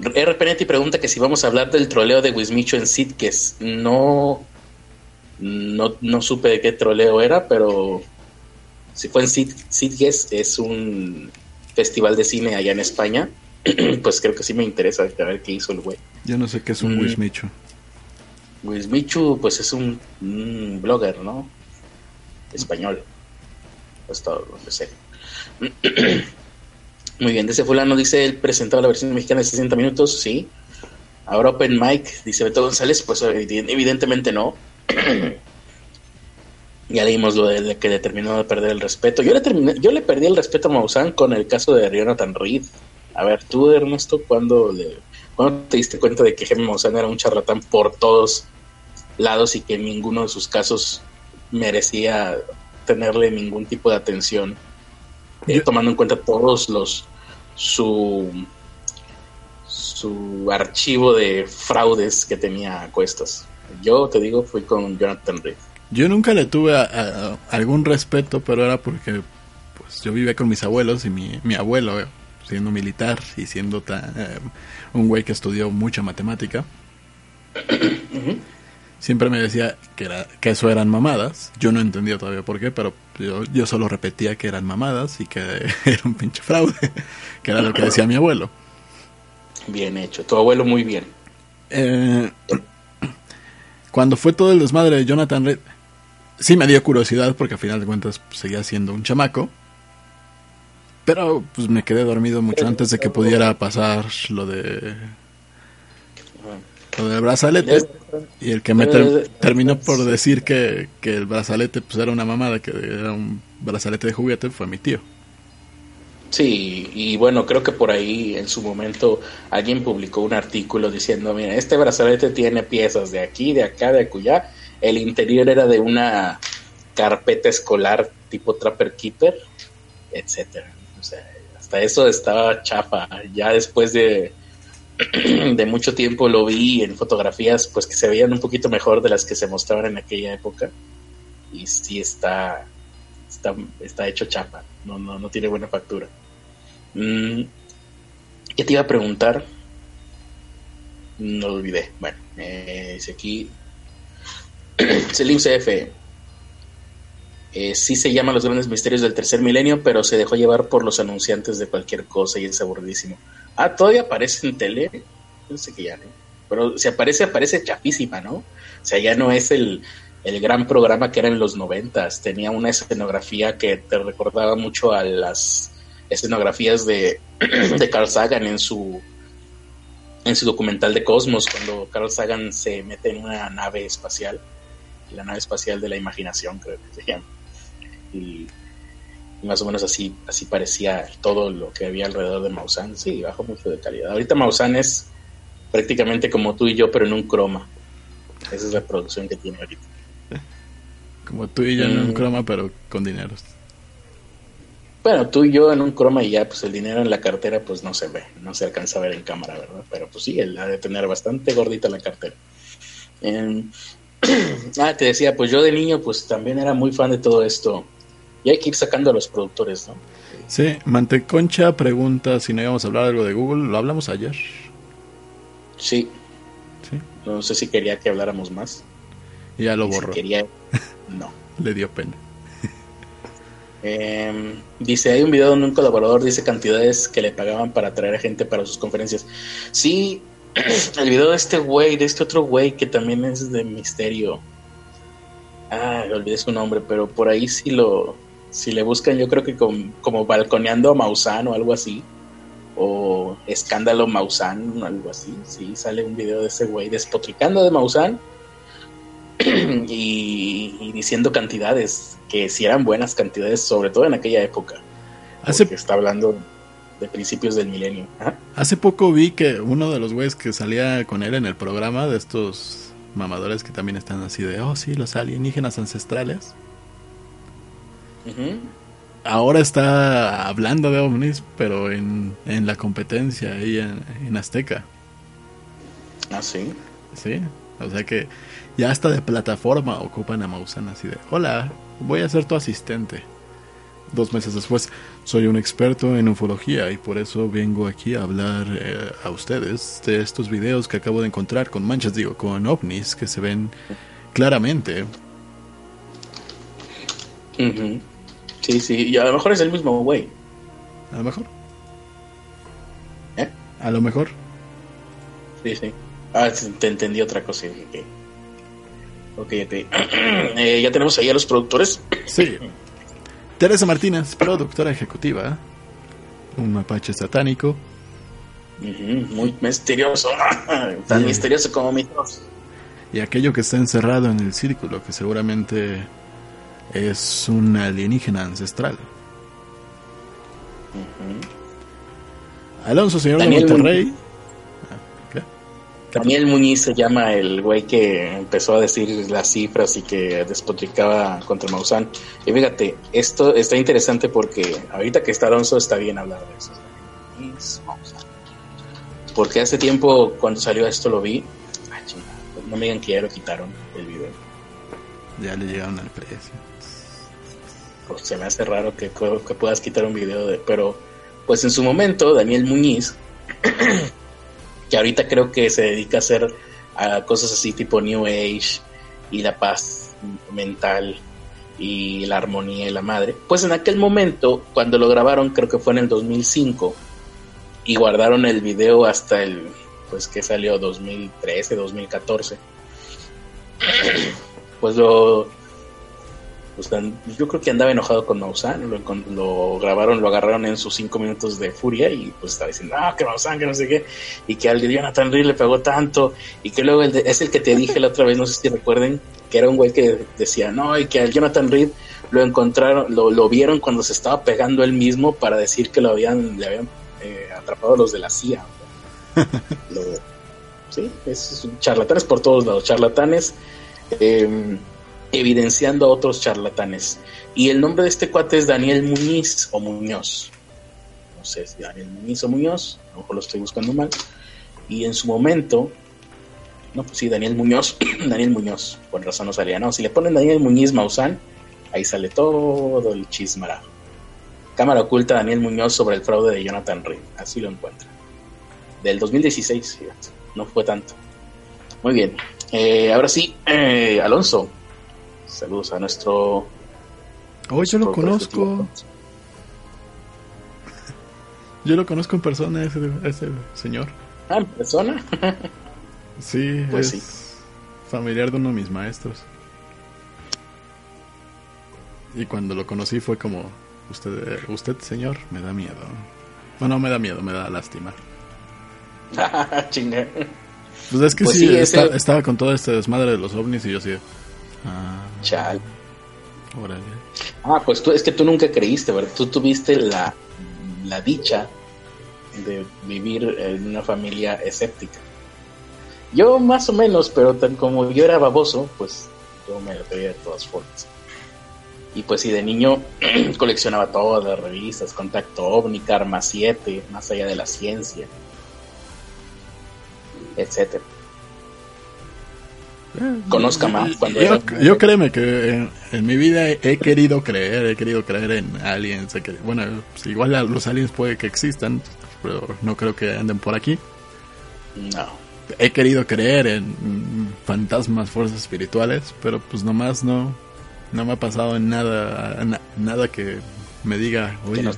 R. Penetti pregunta que si vamos a hablar del troleo de Wismicho en Sitges. No, no, no supe de qué troleo era, pero si fue en Sitges, es un festival de cine allá en España. pues creo que sí me interesa ver qué hizo el güey. Yo no sé qué es un mm. Wismichu. Wismichu, pues es un, blogger, ¿no? Español. Pues todo sé. Muy bien, ese fulano dice, él presentaba la versión mexicana de 60 minutos, sí. Ahora Open Mic, dice Beto González, pues evidentemente no. ya leímos lo de que determinó de perder el respeto. Yo le, terminé, yo le perdí el respeto a Maussan con el caso de Jonathan Reed. A ver, tú, Ernesto, ¿cuándo, le, te diste cuenta de que Jaime Maussan era un charlatán por todos lados y que ninguno de sus casos merecía tenerle ningún tipo de atención? Eh, tomando en cuenta todos los su su archivo de fraudes que tenía a cuestas. Yo te digo, fui con Jonathan Reed. Yo nunca le tuve algún respeto, pero era porque pues yo vivía con mis abuelos y mi, mi abuelo, siendo militar y siendo eh, un güey que estudió mucha matemática, siempre me decía que, era, que eso eran mamadas. Yo no entendía todavía por qué, pero yo, yo solo repetía que eran mamadas y que era un pinche fraude, que era lo que decía mi abuelo. Bien hecho, tu abuelo muy bien. Eh, cuando fue todo el desmadre de Jonathan Reed, sí me dio curiosidad porque al final de cuentas pues, seguía siendo un chamaco. Pero pues me quedé dormido mucho antes de que pudiera pasar lo de lo del brazalete y el que me terminó por decir que, que, el brazalete pues era una mamada, que era un brazalete de juguete, fue mi tío. Sí, y bueno, creo que por ahí en su momento alguien publicó un artículo diciendo, mira, este brazalete tiene piezas de aquí, de acá, de acullá. El interior era de una carpeta escolar tipo Trapper Keeper, etcétera. O sea, hasta eso estaba chapa. Ya después de, de mucho tiempo lo vi en fotografías, pues que se veían un poquito mejor de las que se mostraban en aquella época. Y sí está, está, está hecho chapa, no, no, no tiene buena factura. Mm, ¿Qué te iba a preguntar? No lo olvidé. Bueno, eh, dice aquí. Selim CF. Eh, sí se llama Los Grandes Misterios del Tercer Milenio, pero se dejó llevar por los anunciantes de cualquier cosa y es aburridísimo. Ah, todavía aparece en tele. No sé qué ya, ¿no? Pero si aparece, aparece chapísima, ¿no? O sea, ya no es el, el gran programa que era en los noventas. Tenía una escenografía que te recordaba mucho a las escenografías de, de Carl Sagan en su en su documental de Cosmos, cuando Carl Sagan se mete en una nave espacial, la nave espacial de la imaginación, creo que se llama. Y, más o menos así, así parecía todo lo que había alrededor de Maussan. Sí, bajó mucho de calidad. Ahorita Maussan es prácticamente como tú y yo, pero en un croma. Esa es la producción que tiene ahorita. Como tú y yo en un mm. croma, pero con dinero. Bueno, tú y yo en un croma y ya, pues el dinero en la cartera, pues no se ve, no se alcanza a ver en cámara, ¿verdad? Pero pues sí, él ha de tener bastante gordita la cartera. Em, ah, te decía, pues yo de niño, pues también era muy fan de todo esto. Y hay que ir sacando a los productores, ¿no? Sí, Manteconcha pregunta si no íbamos a hablar algo de Google. ¿Lo hablamos ayer? Sí. Sí. No sé si quería que habláramos más. Ya lo borró. quería... No. Le dio pena. Em, dice, hay un video donde un colaborador dice cantidades que le pagaban para traer a gente para sus conferencias. Sí, el video de este güey, de este otro güey que también es de misterio. Ah, olvidé su nombre, pero por ahí si lo, si le buscan, yo creo que como balconeando a Maussan o algo así, o escándalo Maussan, algo así, sí, sale un video de ese güey despotricando de Maussan y, y diciendo cantidades que si eran buenas cantidades, sobre todo en aquella época. Hace, está hablando de principios del milenio. Hace poco vi que uno de los güeyes que salía con él en el programa, de estos mamadores que también están así de, oh sí, los alienígenas ancestrales, Ahora está hablando de ovnis, pero en, en la competencia ahí en, en Azteca. Ah, sí. Sí, o sea que ya hasta de plataforma ocupan a Maussan así de, hola, voy a ser tu asistente. Dos meses después, soy un experto en ufología y por eso vengo aquí a hablar eh, a ustedes de estos videos que acabo de encontrar con manchas, digo, con ovnis que se ven claramente. Ujú. Sí, sí. Y a lo mejor es el mismo güey. A lo mejor, ¿Eh? a lo mejor. Sí, sí. Ah, te entendí otra cosa. Ok, ok. ok. Eh, ya tenemos ahí a los productores. Sí. Teresa Martínez, productora ejecutiva. Un mapache satánico. Muy misterioso. Tan Sí. misterioso como mi. Y aquello que está encerrado en el círculo, que seguramente es un alienígena ancestral. Alonso, señor Daniel de Monterrey. Ah, ¿qué? Daniel Muñiz se llama el güey que empezó a decir las cifras y que despotricaba contra Maussan. Y fíjate, esto está interesante porque ahorita que está Alonso está bien hablar de eso. Muñiz. Porque hace tiempo cuando salió esto lo vi. Ah, chingada, pues no me digan que ya lo quitaron el video. Ya le llegaron al precio. Pues se me hace raro que, que puedas quitar un video de... Pero pues en su momento Daniel Muñiz, que ahorita creo que se dedica a hacer a cosas así tipo New Age y la paz mental y la armonía y la madre, pues en aquel momento cuando lo grabaron creo que fue en el 2005 y guardaron el video hasta el pues que salió 2013, 2014. Pues lo pues, yo creo que andaba enojado con Maussan, lo, lo grabaron, lo agarraron en sus cinco minutos de furia y pues estaba diciendo, ah, que Maussan, que no sé qué, y que al Jonathan Reed le pegó tanto, y que luego el de- es el que te dije la otra vez, no sé si recuerden, que era un güey que decía, no, y que al Jonathan Reed lo encontraron, lo, lo vieron cuando se estaba pegando él mismo para decir que lo habían, le habían eh, atrapado los de la CIA. Lo- sí, es charlatanes por todos lados, charlatanes eh, evidenciando a otros charlatanes. Y el nombre de este cuate es Daniel Muñiz o Muñoz. No sé si Daniel Muñiz o Muñoz, a lo mejor lo estoy buscando mal. Y en su momento, no, pues sí, Daniel Muñoz, Daniel Muñoz, con razón no salía, no, si le ponen Daniel Muñiz Maussan, ahí sale todo el chismara. Cámara oculta Daniel Muñoz sobre el fraude de Jonathan Reed, así lo encuentra. Del 2016, fíjate, no fue tanto. Muy bien, eh, ahora sí, eh, Alonso, saludos a nuestro... Oh, yo lo conozco. Yo lo conozco en persona, ese, ese señor. Ah, ¿en persona. Sí, Pues es sí. familiar de uno de mis maestros. Y cuando lo conocí fue como, usted, usted señor, me da miedo. Bueno, no me da miedo, me da lástima. Chinga. Pues es que Pues sí, sí, está- estaba con todo este desmadre de los ovnis y yo de, ah, Chal. órale. Ah, pues tú, es que tú nunca creíste, ¿verdad? Tú tuviste la, la dicha de vivir en una familia escéptica. Yo más o menos, pero tan como yo era baboso, pues yo me lo creía de todas formas. Y pues sí, de niño coleccionaba todas las revistas, Contacto OVNI, Karma 7, Más allá de la ciencia, etcétera. Conozca más cuando Yo, era- yo créeme que en, en mi vida he, querido creer, he querido creer en aliens. bueno, igual los aliens puede que existan, pero no creo que anden por aquí. No. He querido creer en mm, fantasmas, fuerzas espirituales, pero pues nomás no, no me ha pasado en nada, na- nada que me diga, oye, no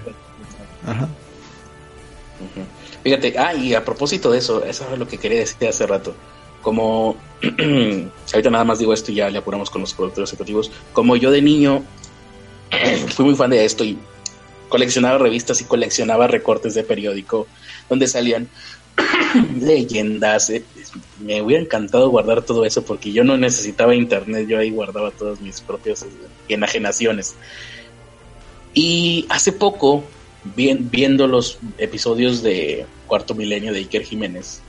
ajá. Fíjate, ah, y a propósito de eso, eso es lo que quería decir hace rato. Como, ahorita nada más digo esto y ya le apuramos con los productores ejecutivos. Como yo de niño fui muy fan de esto y coleccionaba revistas y coleccionaba recortes de periódico donde salían leyendas. eh, Me hubiera encantado guardar todo eso porque yo no necesitaba internet, yo ahí guardaba todas mis propias enajenaciones. Y hace poco, vi- viendo los episodios de Cuarto Milenio de Iker Jiménez,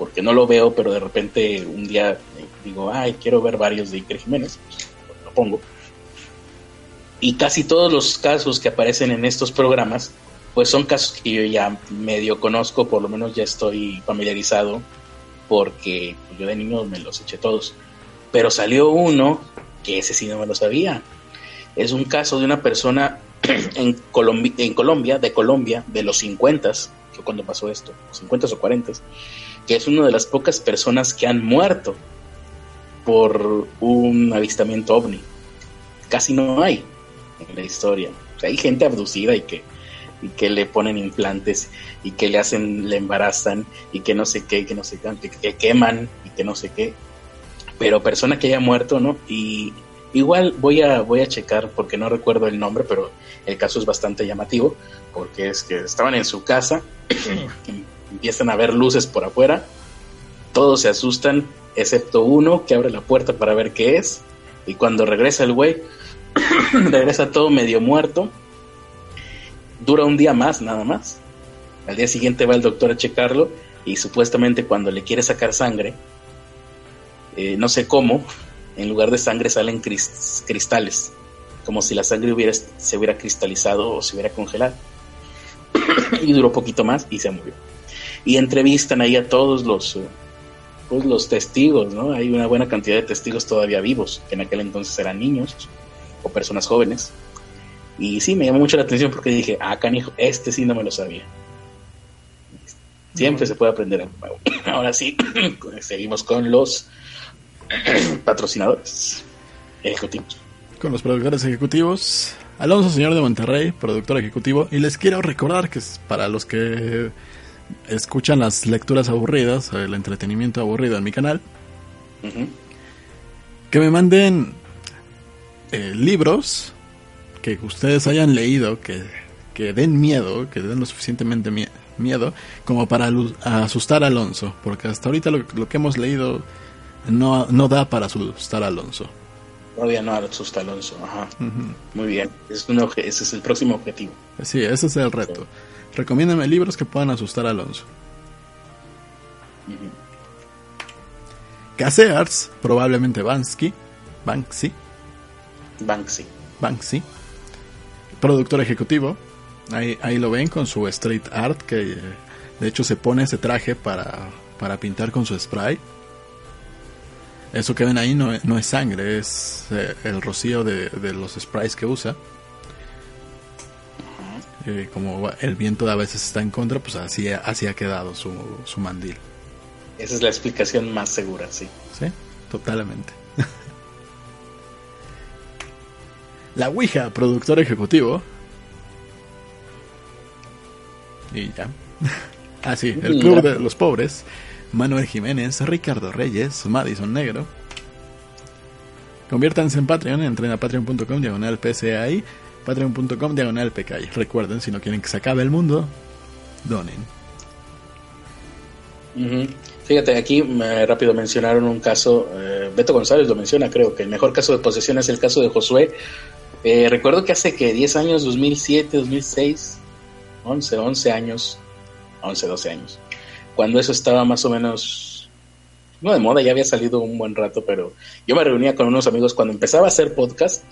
porque no lo veo, pero de repente un día eh, digo, ay, quiero ver varios de Iker Jiménez, pues, lo pongo. Y casi todos los casos que aparecen en estos programas, pues son casos que yo ya medio conozco, por lo menos ya estoy familiarizado, porque yo de niño me los eché todos. Pero salió uno que ese sí no me lo sabía. Es un caso de una persona en, Colombi- en Colombia, de Colombia, de los 50, que cuando pasó esto, 50 o 40, que es una de las pocas personas que han muerto por un avistamiento ovni. Casi no hay en la historia. O sea, hay gente abducida y que, y que le ponen implantes y que le hacen, le embarazan y que no sé qué, que no sé qué, que, que queman y que no sé qué. Pero persona que haya muerto, ¿no? Y igual voy a, voy a checar porque no recuerdo el nombre, pero el caso es bastante llamativo porque es que estaban en su casa, empiezan a ver luces por afuera, todos se asustan, excepto uno que abre la puerta para ver qué es, y cuando regresa el güey, regresa todo medio muerto, dura un día más nada más, al día siguiente va el doctor a checarlo, y supuestamente cuando le quiere sacar sangre, eh, no sé cómo, en lugar de sangre salen cris- cristales, como si la sangre hubiera, se hubiera cristalizado o se hubiera congelado. y duró poquito más y se murió. Y entrevistan ahí a todos los, pues, los testigos, ¿no? Hay una buena cantidad de testigos todavía vivos, que en aquel entonces eran niños o personas jóvenes. Y sí, me llamó mucho la atención porque dije, ah, canijo, este sí no me lo sabía. Siempre se puede aprender algo nuevo. Ahora sí, seguimos con los patrocinadores ejecutivos. con los productores ejecutivos. Alonso, señor de Monterrey, productor ejecutivo. Y les quiero recordar que para los que escuchan las lecturas aburridas, el entretenimiento aburrido en mi canal, que me manden eh, libros que ustedes hayan leído, que, que den miedo, que den lo suficientemente mie- miedo, como para asustar a Alonso. Porque hasta ahorita lo, lo que hemos leído no, no da para asustar a Alonso. Todavía no asusta Alonso. Ajá. Muy bien. Es un obje- ese es el próximo objetivo. Sí, ese es el reto. Recomiéndame libros que puedan asustar a Alonso. Ujú. Casears, probablemente Bansky, Banksy, Banksy. Banksy, productor ejecutivo. Ahí, ahí lo ven con su street art, que eh, de hecho se pone ese traje para, para pintar con su spray. Eso que ven ahí no, es- no es sangre, es eh, el rocío de, de los sprays que usa. Eh, como el viento a veces está en contra, pues así, así ha quedado su, su mandil. Esa es la explicación más segura, sí. Sí, totalmente. La Ouija, productor ejecutivo. Y ya. Ah, sí, el Club de los Pobres. Manuel Jiménez, Ricardo Reyes, Madison Negro. Conviértanse en Patreon, entren a patreon.com diagonal PCAI, patreon.com diagonal. Recuerden, si no quieren que se acabe el mundo, donen. Fíjate, aquí rápido mencionaron un caso, eh, Beto González lo menciona, creo que el mejor caso de posesión es el caso de Josué. Eh, recuerdo que hace que 10 años, 2007, 2006, 11, 11 años, 11, 12 años, cuando eso estaba más o menos, no de moda, ya había salido un buen rato, pero yo me reunía con unos amigos cuando empezaba a hacer podcast,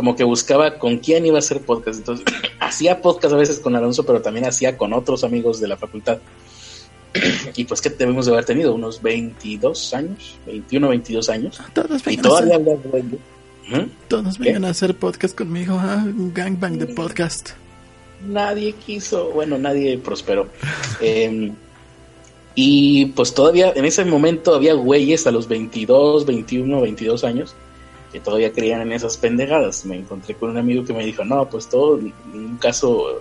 como que buscaba con quién iba a hacer podcast, entonces hacía podcast a veces con Alonso, pero también hacía con otros amigos de la facultad y pues que debemos de haber tenido unos 22 años, 21, 22 años. Todos Y todavía güey, ¿Mm? todos ¿Qué? vengan a hacer podcast conmigo, ah, un gangbang de podcast. Nadie quiso, bueno, nadie prosperó. Eh, y pues todavía en ese momento había güeyes a los 22, 21, 22 años que todavía creían en esas pendejadas. Me encontré con un amigo que me dijo, no, pues todo, ningún caso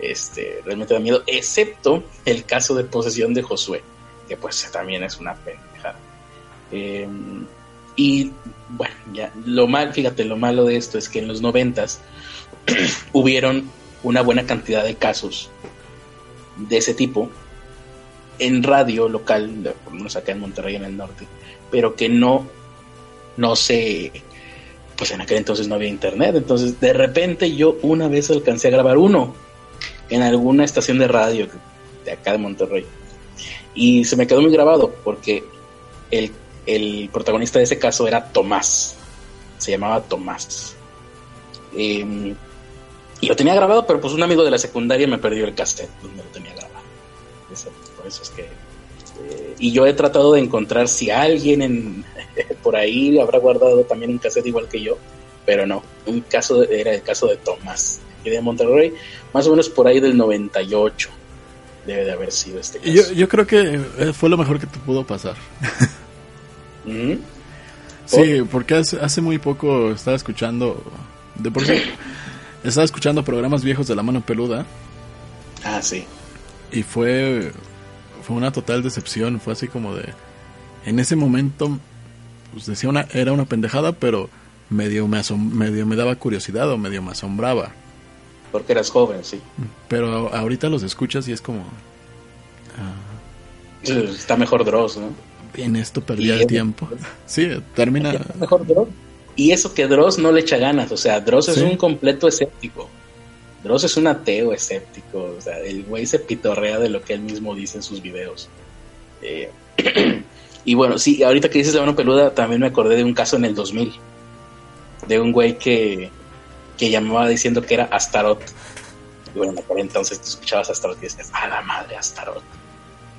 este, realmente da miedo, excepto el caso de posesión de Josué, que pues también es una pendejada. Eh, y bueno, ya, lo mal, fíjate, lo malo de esto es que en los noventas hubieron una buena cantidad de casos de ese tipo en radio local, por lo menos acá en Monterrey en el norte, pero que no, no se, pues en aquel entonces no había internet, entonces de repente yo una vez alcancé a grabar uno en alguna estación de radio de acá de Monterrey y se me quedó muy grabado porque el, el protagonista de ese caso era Tomás, se llamaba Tomás. Eh, y lo tenía grabado, pero pues un amigo de la secundaria me perdió el cassette donde lo tenía grabado. Por eso es que. Eh, y yo he tratado de encontrar si alguien en, por ahí habrá guardado también un cassette igual que yo, pero no. Un caso de, era el caso de Tomás, y de Monterrey, más o menos por ahí del 98 debe de haber sido este caso. Yo, yo creo que eh, fue lo mejor que te pudo pasar. ¿Mm? Sí, porque hace, hace muy poco estaba escuchando. De por sí, estaba escuchando programas viejos de la mano peluda. Ah, sí. Y fue. Fue una total decepción. Fue así como de. En ese momento. Pues decía una. Era una pendejada, pero medio me, asom- medio me daba curiosidad o medio me asombraba. Porque eras joven, sí. Pero ahorita los escuchas y es como. Está mejor Dross, ¿no? En esto perdí Y el tiempo. Sí, termina. Está mejor Dross. Y eso que Dross no le echa ganas, o sea, Dross es un completo escéptico. Dross es un ateo escéptico, o sea, el güey se pitorrea de lo que él mismo dice en sus videos. Eh, y bueno, sí, ahorita que dices la mano peluda, también me acordé de un caso en el 2000, de un güey que, que llamaba diciendo que era Astaroth. Y bueno, por entonces tú escuchabas Astaroth y decías, a la madre, Astaroth.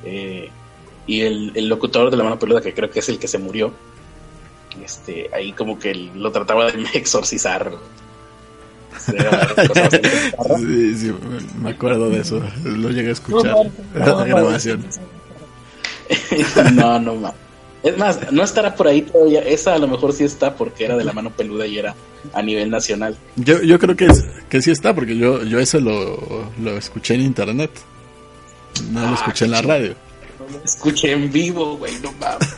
Eh, y el, el locutor de la mano peluda, que creo que es el que se murió, este, ahí como que lo trataba de exorcizar. Sí, sí, me acuerdo de eso. Lo llegué a escuchar. No, la no, grabación. no, no más. Es más, no estará por ahí todavía. Esa a lo mejor sí está porque era de la mano peluda y era a nivel nacional. Yo, yo creo que, es- que sí está, porque yo, yo ese lo, lo escuché en internet. No lo Ah, escuché en la qué radio. Escuché en vivo, güey, no mames.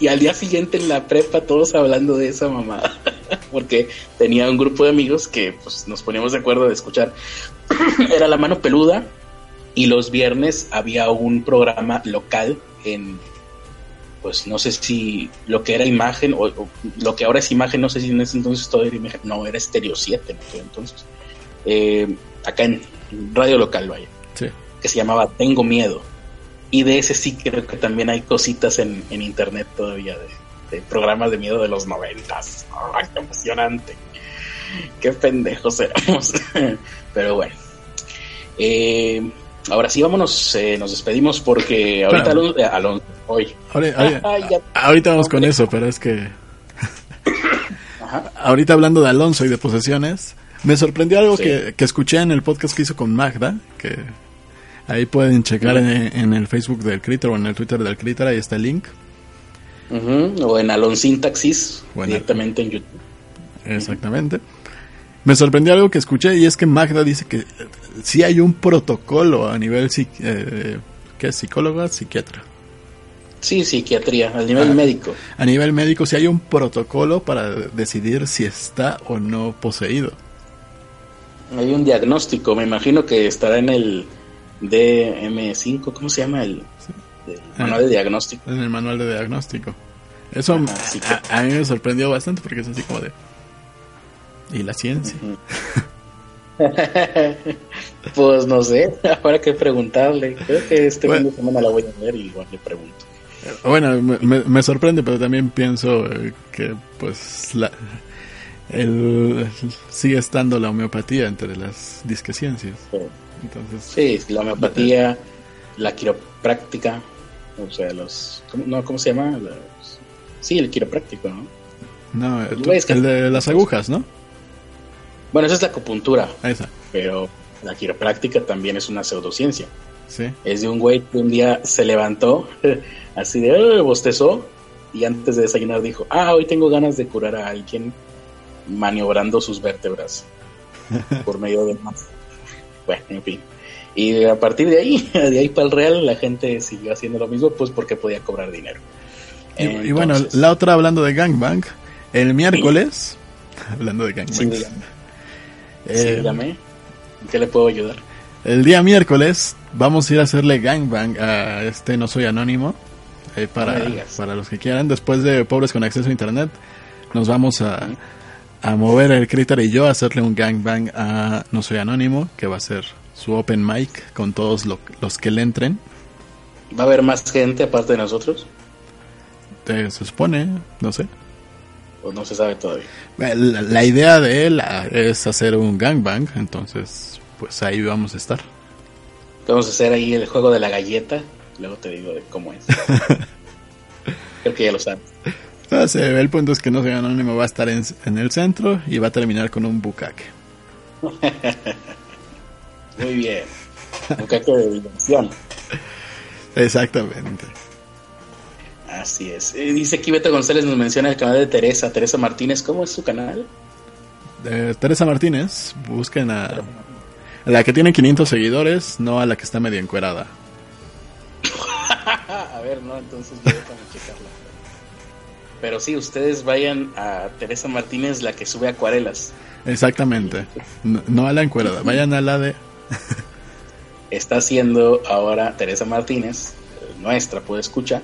y al día siguiente en la prepa todos hablando de esa mamada. Porque tenía un grupo de amigos que pues nos poníamos de acuerdo de escuchar. Era la mano peluda y los viernes había un programa local en pues no sé si lo que era imagen o, o lo que ahora es imagen, no sé si en ese entonces todo era imagen, no, era Stereo 7 en aquel entonces. Eh, acá en radio local, vaya Sí. que se llamaba Tengo Miedo. Y de ese sí creo que también hay cositas en, en internet todavía de, de programas de miedo de los noventas. ¡Ay, qué emocionante! ¡Qué pendejos éramos! Pero bueno. Eh, ahora sí, vámonos, eh, nos despedimos porque ahorita Claro. Alonso, eh, Alonso, hoy. Ahora- ahora- Ay, ya. ahorita vamos con eso, pero es que. Ajá. Ahorita hablando de Alonso y de posesiones, me sorprendió algo Sí. que, que escuché en el podcast que hizo con Magda, que ahí pueden checar en, en el Facebook del Critter o en el Twitter del Critter, ahí está el link. O en Alonsín Taxis, Bueno. directamente en YouTube. Exactamente. Me sorprendió algo que escuché y es que Magda dice que sí hay un protocolo a nivel eh, ¿qué es? psicóloga, psiquiatra. Sí, psiquiatría, al nivel Ah. médico. A nivel médico sí hay un protocolo para decidir si está o no poseído. Hay un diagnóstico, me imagino que estará en el DM5, ¿cómo se llama? El, el manual de diagnóstico. en el manual de diagnóstico. Eso a, a mí me sorprendió bastante porque es así como de... ¿Y la ciencia? pues no sé, habrá que preguntarle. Creo que este Bueno. fin de semana la voy a ver y igual le pregunto. Bueno, me, me- sorprende, pero también pienso eh, que pues la, el, sigue estando la homeopatía entre las disqueciencias. Pero, Entonces, sí, la homeopatía, la quiropráctica, o sea, los... ¿cómo, no, ¿cómo se llama? Los- sí, el quiropráctico, ¿no? no, eh, tú- el de las agujas, ¿no? Bueno, esa es la acupuntura, Esa, pero la quiropráctica también es una pseudociencia. sí. Es de un güey que un día se levantó, así de "Eh", bostezó, y antes de desayunar dijo, ah, hoy tengo ganas de curar a alguien maniobrando sus vértebras por medio de más. Bueno, en fin. Y a partir de ahí, de ahí para el real, la gente siguió haciendo lo mismo, pues porque podía cobrar dinero. Y, y bueno, la otra hablando de gangbang, el miércoles, hablando de gangbang, sí. Eh, Sí, dígame. ¿En qué le puedo ayudar? el día miércoles vamos a ir a hacerle gangbang a este No Soy Anónimo. eh, para, No para los que quieran, después de Pobres con Acceso a Internet, nos vamos a, a mover el Critter y yo a hacerle un gangbang a No Soy Anónimo, que va a ser su open mic con todos lo- los que le entren. ¿Va a haber más gente aparte de nosotros? Eh, se supone, no sé. ¿O no se sabe todavía? La, la idea de él ah, es hacer un gangbang, entonces pues ahí vamos a estar. Vamos a hacer ahí el juego de la galleta. Luego te digo de cómo es. Creo que ya lo sabes. Se ve, el punto es que no soy anónimo, va a estar en, en el centro y va a terminar con un bucaque. Muy bien. Caco de diversión. Exactamente. Así es. Eh, dice aquí Beto González nos menciona el canal de Teresa, Teresa Martínez. ¿Cómo es su canal? Eh, Teresa Martínez, busquen a, a la que tiene 500 seguidores, no a la que está medio encuerada. a ver, no, entonces yo déjame checarla. Pero sí, ustedes vayan a Teresa Martínez, la que sube acuarelas. Exactamente. No, no a la encuerada, vayan a la de... Está haciendo ahora Teresa Martínez, nuestra, puede escuchar,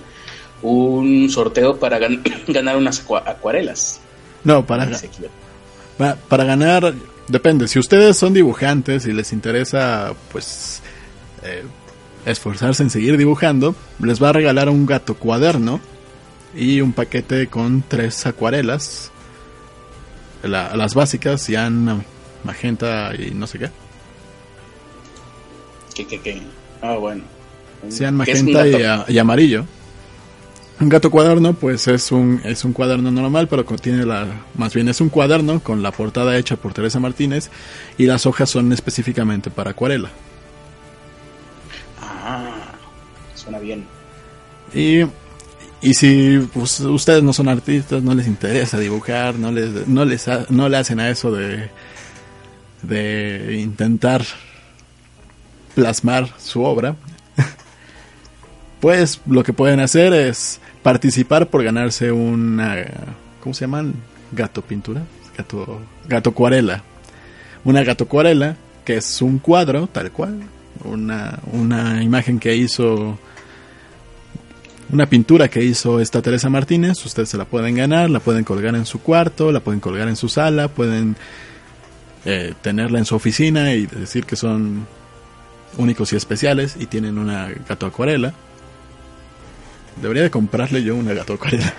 un sorteo para gan- ganar unas acua- acuarelas. No, para, ganar, depende. Si ustedes son dibujantes y les interesa, pues, eh, esforzarse en seguir dibujando, les va a regalar un gato cuaderno y un paquete con tres acuarelas. La- las básicas, cian, magenta y no sé qué. ¿Qué, qué, qué? Ah, bueno. Cian, ¿Qué es un magenta y, gato? a- y amarillo. Un gato cuaderno, pues es un, es un cuaderno normal, pero contiene la. Más bien es un cuaderno con la portada hecha por Teresa Martínez y las hojas son específicamente para acuarela. Ah, suena bien. Y, y si pues, ustedes no son artistas, no les interesa dibujar, no les, no les ha- no le hacen a eso de, de intentar plasmar su obra, pues lo que pueden hacer es participar por ganarse una, ¿cómo se llaman? Gato pintura, gato, gato acuarela. Una gato acuarela que es un cuadro, tal cual, una, una imagen que hizo una pintura que hizo esta Teresa Martínez, ustedes se la pueden ganar, la pueden colgar en su cuarto, la pueden colgar en su sala, pueden eh, tenerla en su oficina y decir que son únicos y especiales y tienen una gato acuarela. Debería de comprarle yo una gato acuarela.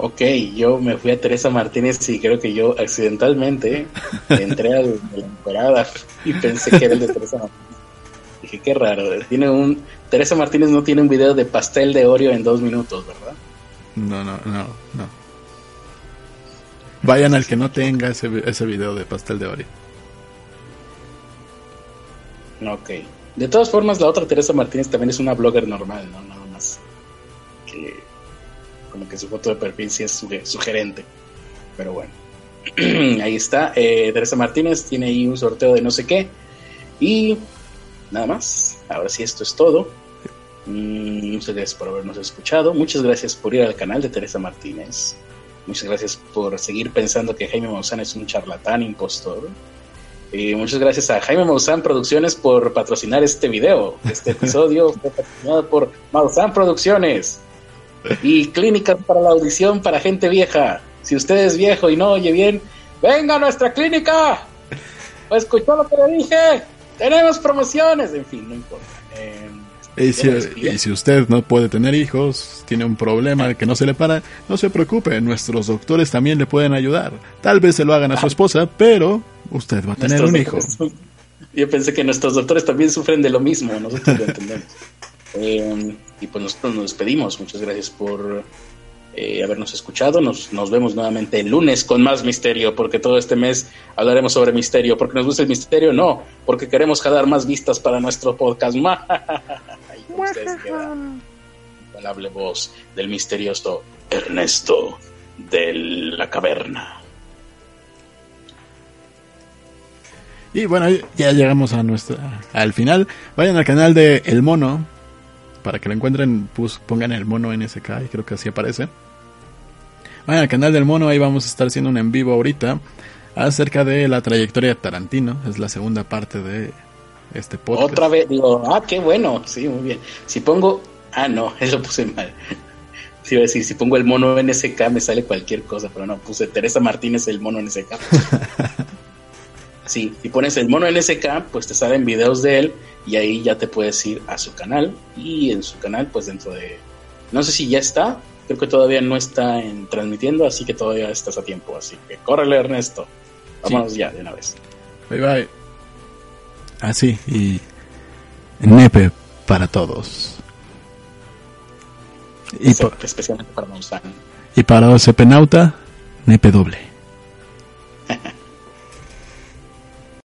Ok, yo me fui a Teresa Martínez y creo que yo accidentalmente entré al de la encuerada y pensé que era el de Teresa Martínez. Dije, qué raro. Tiene un Teresa Martínez no tiene un video de pastel de Oreo en dos minutos, ¿verdad? No, no, no, no. Vayan al que no tenga ese, ese video de pastel de Oreo. Ok. De todas formas, la otra Teresa Martínez también es una blogger normal, ¿no? Nada más. Que como que su foto de perfil sí es suge- sugerente. Pero bueno. ahí está. Eh, Teresa Martínez tiene ahí un sorteo de no sé qué. Y nada más. Ahora sí, esto es todo. Mm, muchas gracias por habernos escuchado. Muchas gracias por ir al canal de Teresa Martínez. Muchas gracias por seguir pensando que Jaime Maussan es un charlatán impostor. Y muchas gracias a Jaime Maussan Producciones por patrocinar este video. Este episodio fue patrocinado por Maussan Producciones y clínicas para la audición para gente vieja. Si usted es viejo y no oye bien, venga a nuestra clínica. ¿Escuchó lo que le dije? Tenemos promociones. En fin, no importa. Eh, Y si, y usted no puede tener hijos, tiene un problema que no se le para, no se preocupe, nuestros doctores también le pueden ayudar. Tal vez se lo hagan a su esposa, pero usted va a tener Nuestros un hijo. Yo pensé que nuestros doctores también sufren de lo mismo, nosotros lo entendemos. Eh, y pues nosotros nos despedimos. Muchas gracias por eh, habernos escuchado. Nos, nos vemos nuevamente el lunes con más misterio, porque todo este mes hablaremos sobre misterio. ¿Porque nos gusta el misterio? No, porque queremos jalar más vistas para nuestro podcast. Con ustedes queda la voz del misterioso Ernesto de la caverna. Y bueno, ya llegamos a nuestra al final. Vayan al canal de El Mono para que lo encuentren, pues, pongan el mono NSK y creo que así aparece. Vayan al canal del mono, ahí vamos a estar haciendo un en vivo ahorita acerca de la trayectoria de Tarantino. Es la segunda parte de este podcast. Otra vez, digo, ah, qué bueno, sí, muy bien. Si pongo, ah, no, eso puse mal. Sí, iba a decir, si pongo el mono NSK me sale cualquier cosa, pero no, puse Teresa Martínez el mono NSK. sí, si pones el mono NSK, pues te salen videos de él y ahí ya te puedes ir a su canal y en su canal, pues dentro de, no sé si ya está, creo que todavía no está en, transmitiendo, así que todavía estás a tiempo, así que córrele Ernesto, vámonos ya de una vez. Bye bye. Así, y nepe para todos. Y, pa- especialmente para Monsanto. y para OCP Nauta, nepe doble.